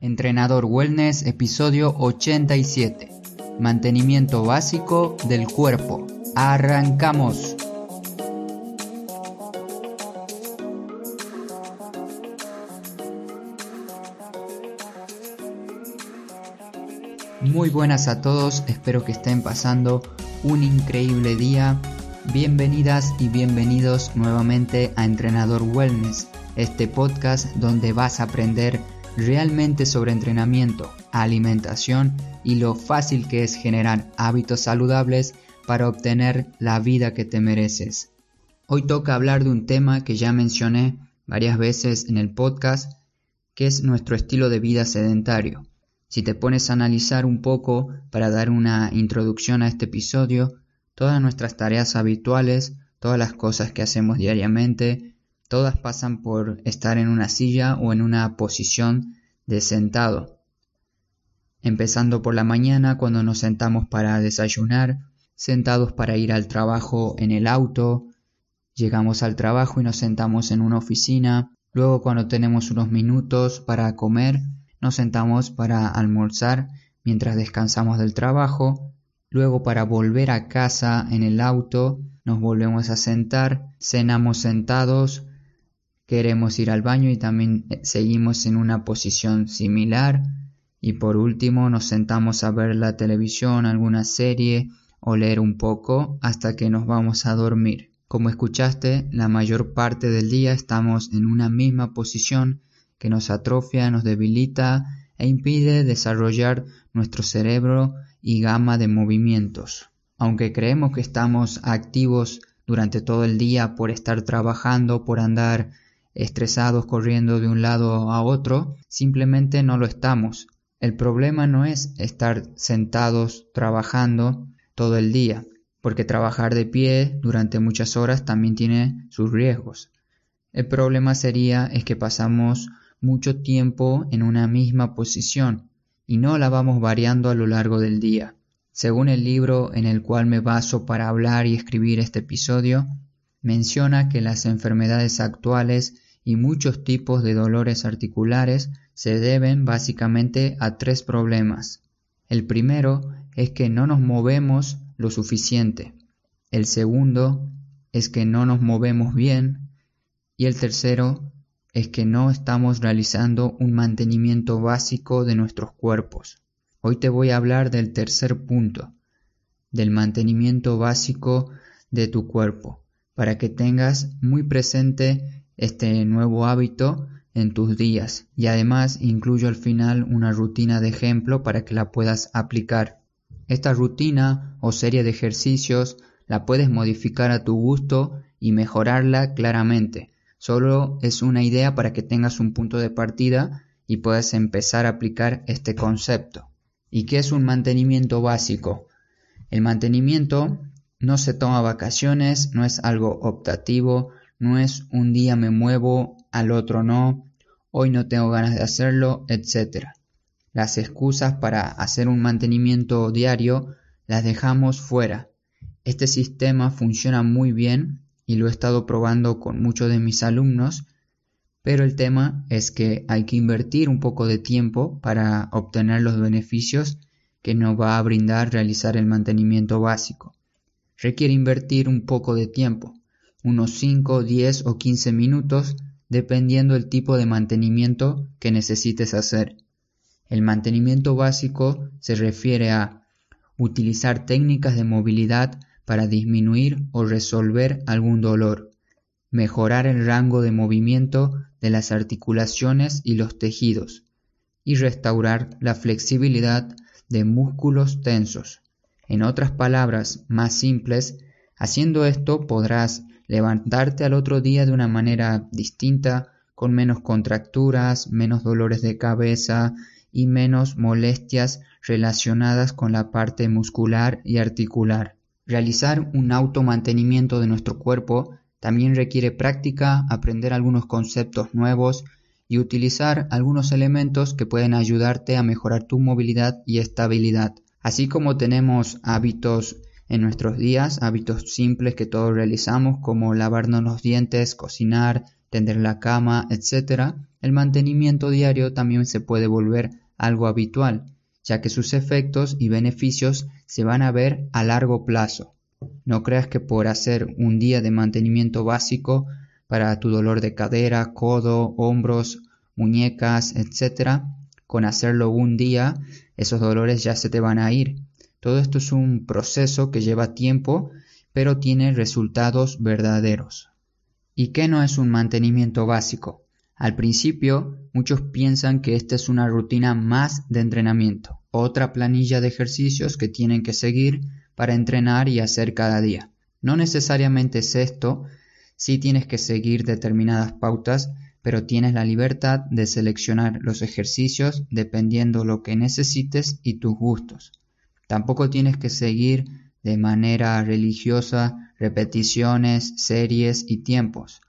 Entrenador Wellness, episodio 87. Mantenimiento básico del cuerpo. Arrancamos. Muy buenas a todos, espero que estén pasando un increíble día. Bienvenidas y bienvenidos nuevamente a Entrenador Wellness, este podcast donde vas a aprender realmente sobre entrenamiento, alimentación y lo fácil que es generar hábitos saludables para obtener la vida que te mereces. Hoy toca hablar de un tema que ya mencioné varias veces en el podcast, que es nuestro estilo de vida sedentario. Si te pones a analizar un poco para dar una introducción a este episodio, todas nuestras tareas habituales, todas las cosas que hacemos diariamente, Todas pasan por estar en una silla o en una posición de sentado. Empezando por la mañana cuando nos sentamos para desayunar, sentados para ir al trabajo en el auto, llegamos al trabajo y nos sentamos en una oficina, luego cuando tenemos unos minutos para comer, nos sentamos para almorzar mientras descansamos del trabajo, luego para volver a casa en el auto, nos volvemos a sentar, cenamos sentados, queremos ir al baño y también eh, seguimos en una posición similar y por último nos sentamos a ver la televisión, alguna serie o leer un poco hasta que nos vamos a dormir. Como escuchaste, la mayor parte del día estamos en una misma posición que nos atrofia, nos debilita e impide desarrollar nuestro cerebro y gama de movimientos. Aunque creemos que estamos activos durante todo el día por estar trabajando, por andar estresados corriendo de un lado a otro, simplemente no lo estamos. El problema no es estar sentados trabajando todo el día, porque trabajar de pie durante muchas horas también tiene sus riesgos. El problema sería es que pasamos mucho tiempo en una misma posición y no la vamos variando a lo largo del día. Según el libro en el cual me baso para hablar y escribir este episodio, menciona que las enfermedades actuales y muchos tipos de dolores articulares se deben básicamente a tres problemas. El primero es que no nos movemos lo suficiente. El segundo es que no nos movemos bien. Y el tercero es que no estamos realizando un mantenimiento básico de nuestros cuerpos. Hoy te voy a hablar del tercer punto, del mantenimiento básico de tu cuerpo, para que tengas muy presente este nuevo hábito en tus días y además incluyo al final una rutina de ejemplo para que la puedas aplicar. Esta rutina o serie de ejercicios la puedes modificar a tu gusto y mejorarla claramente. Solo es una idea para que tengas un punto de partida y puedas empezar a aplicar este concepto. ¿Y qué es un mantenimiento básico? El mantenimiento no se toma vacaciones, no es algo optativo, no es un día me muevo, al otro no, hoy no tengo ganas de hacerlo, etc. Las excusas para hacer un mantenimiento diario las dejamos fuera. Este sistema funciona muy bien y lo he estado probando con muchos de mis alumnos, pero el tema es que hay que invertir un poco de tiempo para obtener los beneficios que nos va a brindar realizar el mantenimiento básico. Requiere invertir un poco de tiempo, unos 5, 10 o 15 minutos dependiendo el tipo de mantenimiento que necesites hacer. El mantenimiento básico se refiere a utilizar técnicas de movilidad para disminuir o resolver algún dolor, mejorar el rango de movimiento de las articulaciones y los tejidos, y restaurar la flexibilidad de músculos tensos. En otras palabras más simples, haciendo esto podrás levantarte al otro día de una manera distinta, con menos contracturas, menos dolores de cabeza y menos molestias relacionadas con la parte muscular y articular. Realizar un automantenimiento de nuestro cuerpo también requiere práctica, aprender algunos conceptos nuevos y utilizar algunos elementos que pueden ayudarte a mejorar tu movilidad y estabilidad. Así como tenemos hábitos en nuestros días, hábitos simples que todos realizamos como lavarnos los dientes, cocinar, tender la cama, etc., el mantenimiento diario también se puede volver algo habitual, ya que sus efectos y beneficios se van a ver a largo plazo. No creas que por hacer un día de mantenimiento básico para tu dolor de cadera, codo, hombros, muñecas, etc., con hacerlo un día, esos dolores ya se te van a ir. Todo esto es un proceso que lleva tiempo, pero tiene resultados verdaderos. ¿Y qué no es un mantenimiento básico? Al principio, muchos piensan que esta es una rutina más de entrenamiento, otra planilla de ejercicios que tienen que seguir para entrenar y hacer cada día. No necesariamente es esto, sí tienes que seguir determinadas pautas, pero tienes la libertad de seleccionar los ejercicios dependiendo lo que necesites y tus gustos. Tampoco tienes que seguir de manera religiosa repeticiones, series y tiempos.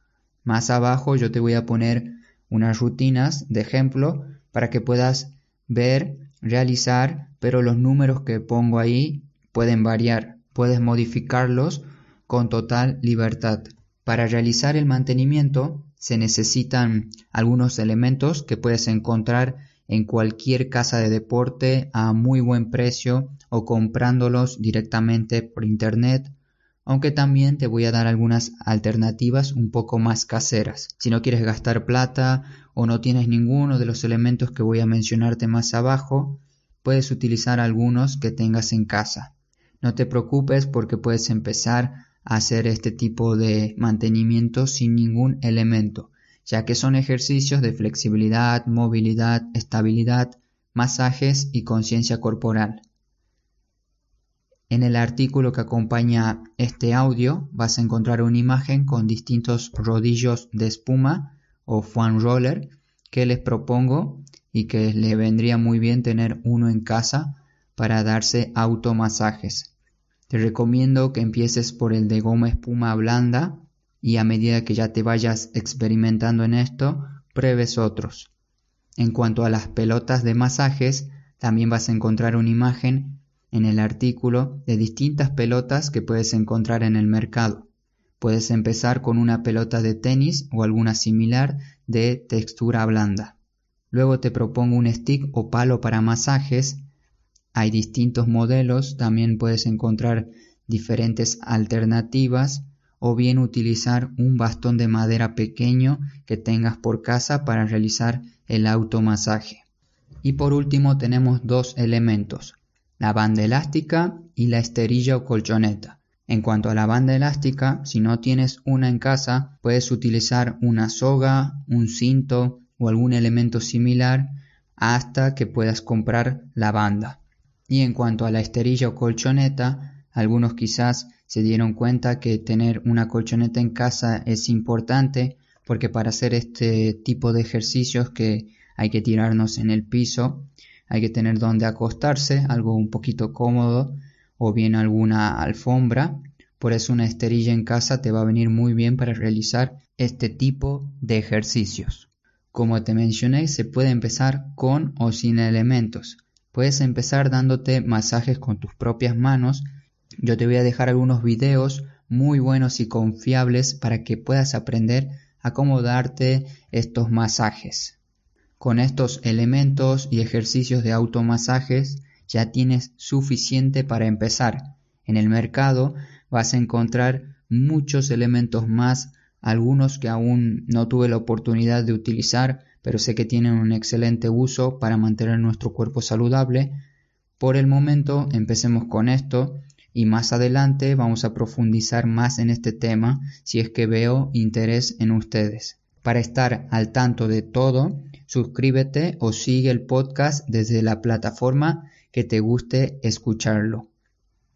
Más abajo yo te voy a poner unas rutinas de ejemplo para que puedas ver, realizar, pero los números que pongo ahí pueden variar, puedes modificarlos con total libertad. Para realizar el mantenimiento se necesitan algunos elementos que puedes encontrar en cualquier casa de deporte a muy buen precio o comprándolos directamente por internet aunque también te voy a dar algunas alternativas un poco más caseras. Si no quieres gastar plata o no tienes ninguno de los elementos que voy a mencionarte más abajo, puedes utilizar algunos que tengas en casa. No te preocupes porque puedes empezar hacer este tipo de mantenimiento sin ningún elemento, ya que son ejercicios de flexibilidad, movilidad, estabilidad, masajes y conciencia corporal. En el artículo que acompaña este audio vas a encontrar una imagen con distintos rodillos de espuma o foam roller que les propongo y que le vendría muy bien tener uno en casa para darse automasajes. Te recomiendo que empieces por el de goma espuma blanda y a medida que ya te vayas experimentando en esto, pruebes otros. En cuanto a las pelotas de masajes, también vas a encontrar una imagen en el artículo de distintas pelotas que puedes encontrar en el mercado. Puedes empezar con una pelota de tenis o alguna similar de textura blanda. Luego te propongo un stick o palo para masajes. Hay distintos modelos, también puedes encontrar diferentes alternativas o bien utilizar un bastón de madera pequeño que tengas por casa para realizar el automasaje. Y por último tenemos dos elementos, la banda elástica y la esterilla o colchoneta. En cuanto a la banda elástica, si no tienes una en casa, puedes utilizar una soga, un cinto o algún elemento similar hasta que puedas comprar la banda. Y en cuanto a la esterilla o colchoneta, algunos quizás se dieron cuenta que tener una colchoneta en casa es importante porque para hacer este tipo de ejercicios que hay que tirarnos en el piso, hay que tener donde acostarse, algo un poquito cómodo o bien alguna alfombra. Por eso una esterilla en casa te va a venir muy bien para realizar este tipo de ejercicios. Como te mencioné, se puede empezar con o sin elementos. Puedes empezar dándote masajes con tus propias manos. Yo te voy a dejar algunos videos muy buenos y confiables para que puedas aprender a cómo darte estos masajes. Con estos elementos y ejercicios de automasajes ya tienes suficiente para empezar. En el mercado vas a encontrar muchos elementos más, algunos que aún no tuve la oportunidad de utilizar, pero sé que tienen un excelente uso para mantener nuestro cuerpo saludable. Por el momento empecemos con esto y más adelante vamos a profundizar más en este tema si es que veo interés en ustedes. Para estar al tanto de todo, suscríbete o sigue el podcast desde la plataforma que te guste escucharlo.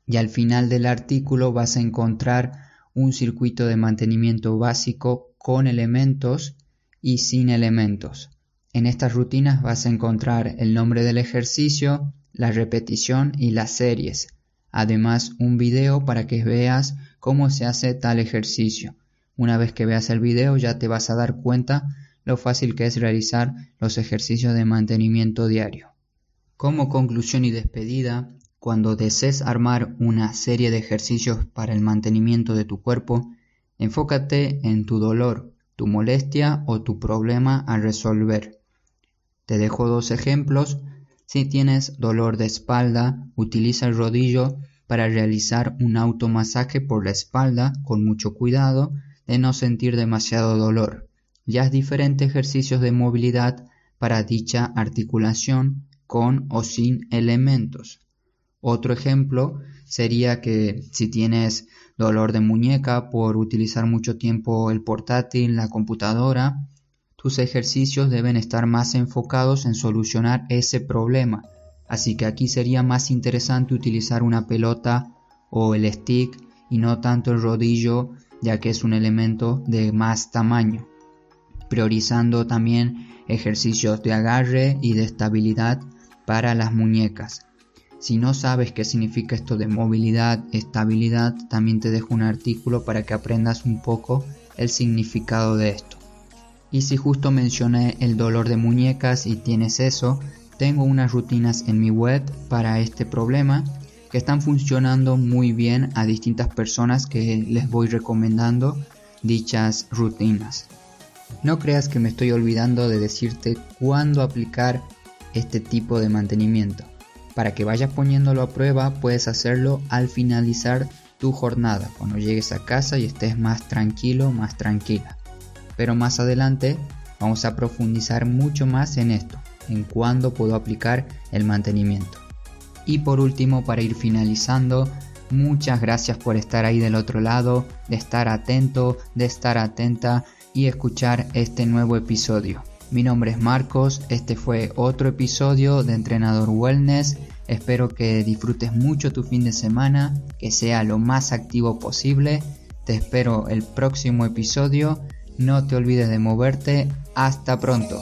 Y al final del artículo vas a encontrar un circuito de mantenimiento básico con elementos y sin elementos. En estas rutinas vas a encontrar el nombre del ejercicio, la repetición y las series. Además, un video para que veas cómo se hace tal ejercicio. Una vez que veas el video ya te vas a dar cuenta lo fácil que es realizar los ejercicios de mantenimiento diario. Como conclusión y despedida, cuando desees armar una serie de ejercicios para el mantenimiento de tu cuerpo, enfócate en tu dolor tu molestia o tu problema a resolver. Te dejo dos ejemplos. Si tienes dolor de espalda, utiliza el rodillo para realizar un automasaje por la espalda con mucho cuidado de no sentir demasiado dolor. Ya es diferentes ejercicios de movilidad para dicha articulación con o sin elementos. Otro ejemplo sería que si tienes dolor de muñeca por utilizar mucho tiempo el portátil, la computadora, tus ejercicios deben estar más enfocados en solucionar ese problema. Así que aquí sería más interesante utilizar una pelota o el stick y no tanto el rodillo ya que es un elemento de más tamaño. Priorizando también ejercicios de agarre y de estabilidad para las muñecas. Si no sabes qué significa esto de movilidad, estabilidad, también te dejo un artículo para que aprendas un poco el significado de esto. Y si justo mencioné el dolor de muñecas y tienes eso, tengo unas rutinas en mi web para este problema que están funcionando muy bien a distintas personas que les voy recomendando dichas rutinas. No creas que me estoy olvidando de decirte cuándo aplicar este tipo de mantenimiento. Para que vayas poniéndolo a prueba, puedes hacerlo al finalizar tu jornada, cuando llegues a casa y estés más tranquilo, más tranquila. Pero más adelante vamos a profundizar mucho más en esto, en cuándo puedo aplicar el mantenimiento. Y por último, para ir finalizando, muchas gracias por estar ahí del otro lado, de estar atento, de estar atenta y escuchar este nuevo episodio. Mi nombre es Marcos, este fue otro episodio de Entrenador Wellness. Espero que disfrutes mucho tu fin de semana, que sea lo más activo posible. Te espero el próximo episodio. No te olvides de moverte. Hasta pronto.